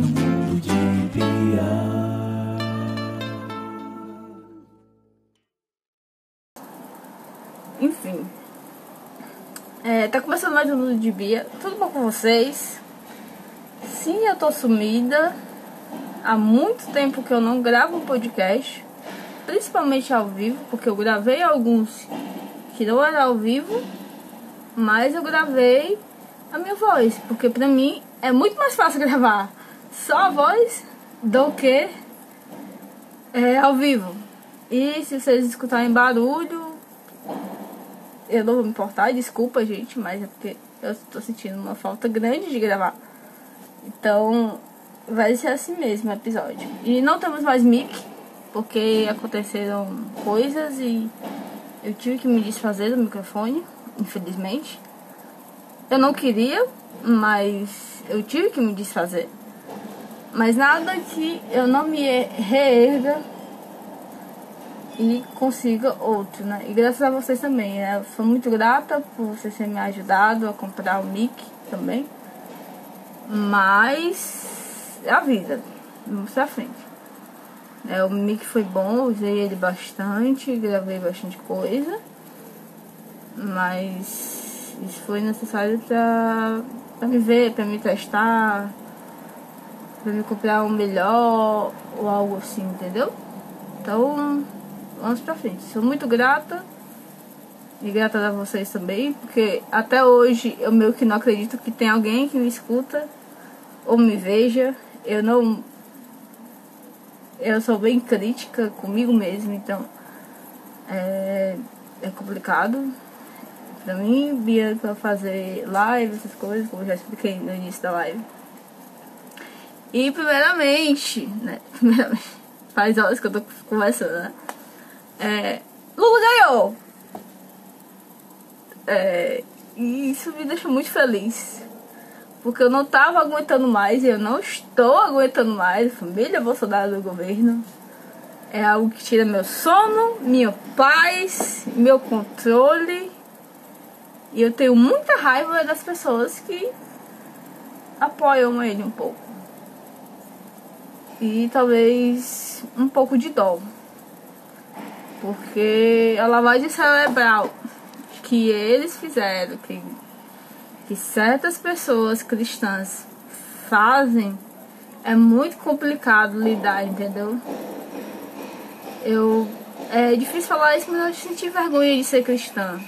de Bia. Enfim. É, tá começando mais um mundo de Bia. Tudo bom com vocês? Sim, eu tô sumida. Há muito tempo que eu não gravo um podcast. Principalmente ao vivo, porque eu gravei alguns que não era ao vivo. Mas eu gravei a minha voz. Porque pra mim é muito mais fácil gravar só a voz do que é, ao vivo. E se vocês escutarem barulho, eu não vou me importar, desculpa, gente, mas é porque eu tô sentindo uma falta grande de gravar. Então, vai ser assim mesmo o episódio. E não temos mais mic, porque aconteceram coisas e eu tive que me desfazer do microfone, infelizmente. Eu não queria, mas eu tive que me desfazer. Mas nada que eu não me reerga e consiga outro, né? E graças a vocês também, né? Sou muito grata por vocês terem me ajudado a comprar o mic também. Mas é a vida. Vamos pra frente. É, o mic foi bom, usei ele bastante, gravei bastante coisa. Mas isso foi necessário pra, pra me ver, pra me testar, pra me comprar um melhor ou algo assim, entendeu? Então vamos pra frente. Sou muito grata. E grata a vocês também, porque até hoje eu meio que não acredito que tem alguém que me escuta ou me veja. Eu não. Eu sou bem crítica comigo mesmo, então é, é complicado pra mim, Bia, pra fazer live, essas coisas, como eu já expliquei no início da live. E primeiramente, né? Primeiramente, faz horas que eu tô conversando, né? É, Lula ganhou! É, e isso me deixa muito feliz. Porque eu não tava aguentando mais e eu não estou aguentando mais. Família Bolsonaro do governo. É algo que tira meu sono, minha paz, meu controle. E eu tenho muita raiva das pessoas que apoiam ele um pouco. E talvez um pouco de dó. Porque a lavagem cerebral que eles fizeram, que, que certas pessoas cristãs fazem, é muito complicado lidar, entendeu? Eu. É difícil falar isso, mas eu senti vergonha de ser cristã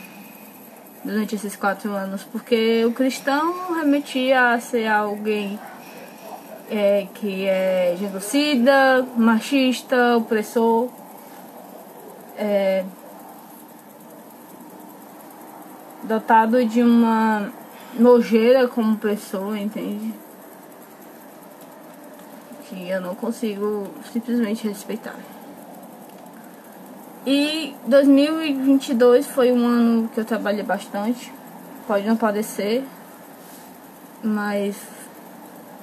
durante esses quatro anos, porque o cristão remetia a ser alguém é, que é genocida, machista, opressor. É, dotado de uma nojeira como pessoa, entende? Que eu não consigo simplesmente respeitar. E 2022 foi um ano que eu trabalhei bastante. Pode não parecer, mas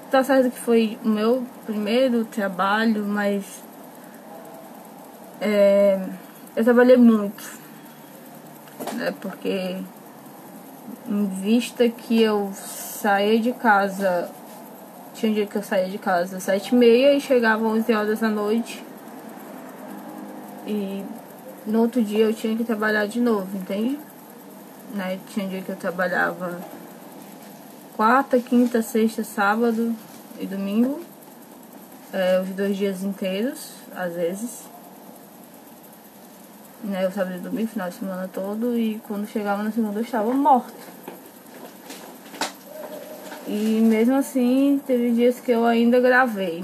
tá certo que foi o meu primeiro trabalho, mas é, eu trabalhei muito, né? Porque em vista que eu saía de casa, tinha um dia que eu saía de casa às sete e meia e chegava às 11 horas da noite. E no outro dia eu tinha que trabalhar de novo, entende? Né? Tinha um dia que eu trabalhava quarta, quinta, sexta, sábado e domingo. É, os dois dias inteiros, às vezes. Né, eu sábado e domingo, final de semana todo, e quando chegava na segunda eu estava morta. E mesmo assim, teve dias que eu ainda gravei.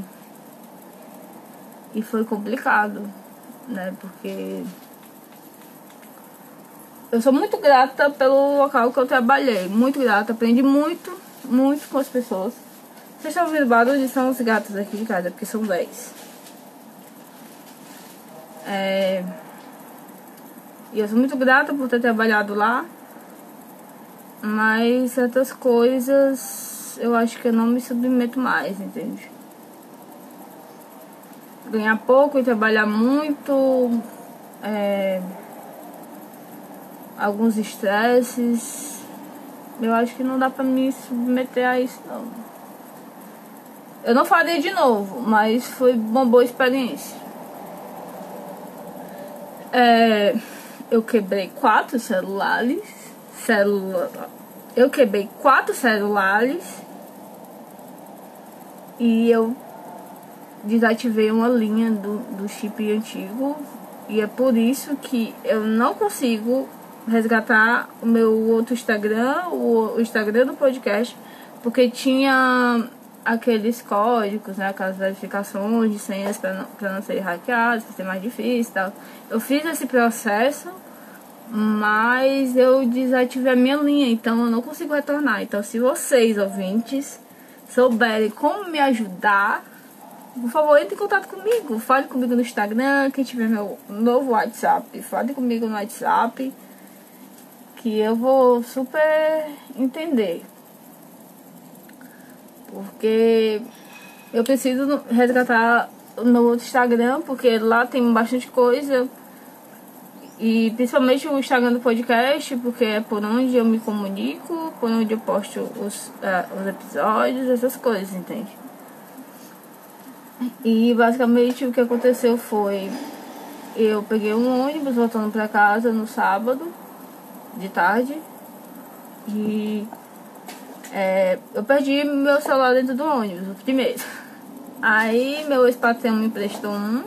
E foi complicado, né? Porque eu sou muito grata pelo local que eu trabalhei. Muito grata, aprendi muito, muito com as pessoas. Vocês estão ouvindo barulho? São os gatos aqui de casa, porque são 10. É... E eu sou muito grata por ter trabalhado lá. Mas certas coisas eu acho que eu não me submeto mais, entende? Ganhar pouco e trabalhar muito. É alguns estresses. Eu acho que não dá pra me submeter a isso não. Eu não faria de novo, mas foi uma boa experiência. É, eu quebrei quatro celulares. Celula, eu quebrei quatro celulares. E eu desativei uma linha do, do chip antigo. E é por isso que eu não consigo resgatar o meu outro Instagram, o, Instagram do podcast, porque tinha aqueles códigos, né, aquelas verificações de senhas para não, pra não ser hackeados, para ser mais difícil e tal. Eu fiz esse processo, mas eu desativei a minha linha, então eu não consigo retornar. Então, se vocês, ouvintes, souberem como me ajudar, por favor, entre em contato comigo. Fale comigo no Instagram, quem tiver meu novo WhatsApp, fale comigo no WhatsApp, que eu vou super entender. Porque eu preciso resgatar no Instagram, porque lá tem bastante coisa. E principalmente o Instagram do podcast, porque é por onde eu me comunico, por onde eu posto os, uh, os episódios, essas coisas, entende? E basicamente o que aconteceu foi eu peguei um ônibus voltando para casa no sábado de tarde e é, eu perdi meu celular dentro do ônibus, o primeiro. Aí meu ex-patrão me emprestou um.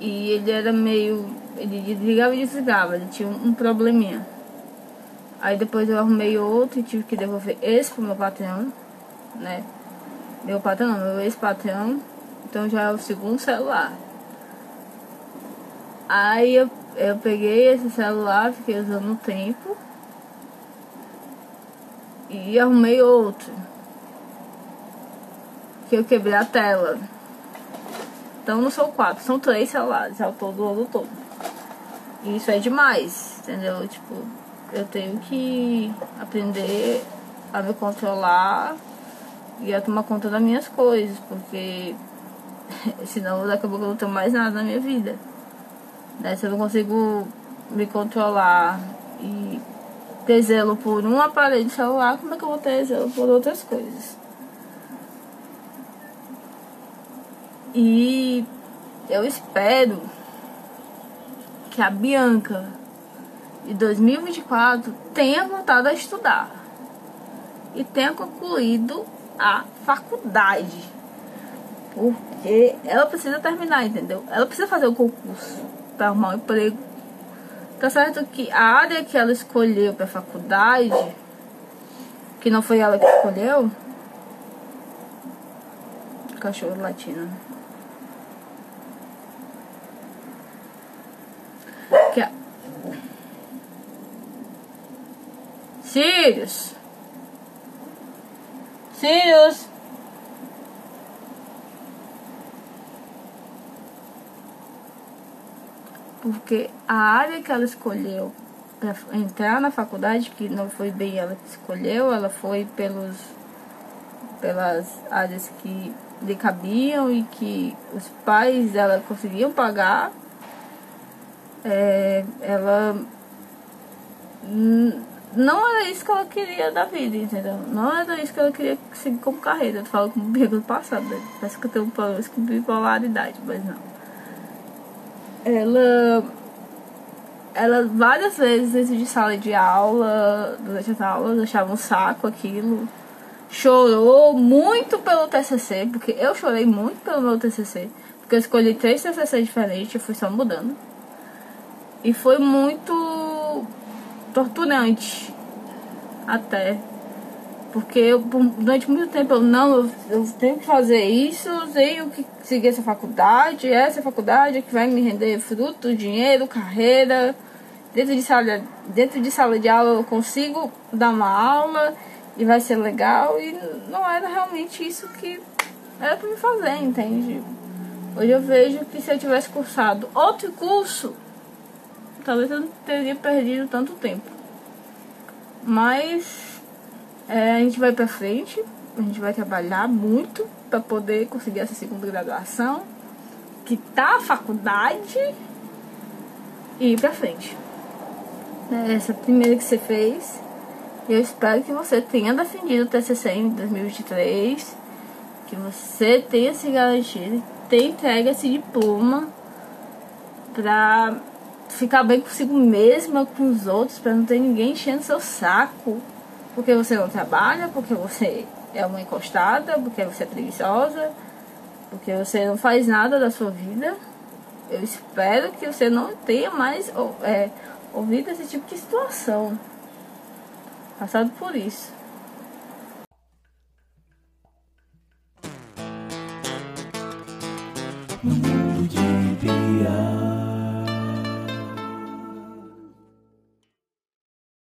E ele era meio. Ele desligava e desligava, ele tinha um, probleminha. Aí depois eu arrumei outro e tive que devolver esse pro meu patrão, né? Meu patrão não, meu ex-patrão. Então já é o segundo celular. Aí eu, eu peguei esse celular, fiquei usando um tempo e arrumei outro. Que eu quebrei a tela. Então não são quatro, são três celulares ao todo, ao todo. E isso é demais, entendeu? Tipo, eu tenho que aprender a me controlar e a tomar conta das minhas coisas, porque senão daqui a pouco eu não tenho mais nada na minha vida. Né? Se eu não consigo me controlar e ter zelo por um aparelho celular, como é que eu vou ter zelo por outras coisas? E eu espero que a Bianca de 2024 tenha voltado a estudar e tenha concluído a faculdade. Porque ela precisa terminar, entendeu? Ela precisa fazer o concurso para arrumar um emprego Tá certo que a área que ela escolheu para faculdade, que não foi ela que escolheu, cachorro latino. Que a... Sirius. Sirius. Porque a área que ela escolheu para entrar na faculdade, que não foi bem ela que escolheu, ela foi pelos pelas áreas que lhe cabiam e que os pais dela conseguiam pagar, é, ela não era isso que ela queria da vida, entendeu? Não era isso que ela queria seguir como carreira. Eu falo como do passado, né? parece que eu tenho um problema com bipolaridade, mas não ela ela várias vezes dentro de sala de aula, durante as aulas, achava um saco aquilo. Chorou muito pelo TCC, porque eu chorei muito pelo meu TCC, porque eu escolhi três TCC diferentes, eu fui só mudando. E foi muito torturante até porque eu, durante muito tempo eu não, eu, eu, tenho que fazer isso, tenho que seguir essa faculdade, essa faculdade é que vai me render fruto, dinheiro, carreira. Dentro de sala, dentro de sala de aula eu consigo dar uma aula e vai ser legal. E não era realmente isso que era para me fazer, entende? Hoje eu vejo que se eu tivesse cursado outro curso, talvez eu não teria perdido tanto tempo. Mas é, a gente vai pra frente, a gente vai trabalhar muito para poder conseguir essa segunda graduação, que tá a faculdade, e ir pra frente. É, essa primeira que você fez, Eu espero que você tenha defendido o TCC em 2023, que você tenha se garantido, tenha entregue esse diploma pra ficar bem consigo mesma, com os outros, pra não ter ninguém enchendo seu saco, porque você não trabalha, porque você é uma encostada, porque você é preguiçosa, porque você não faz nada da sua vida. Eu espero que você não tenha mais é, ouvido esse tipo de situação passado por isso.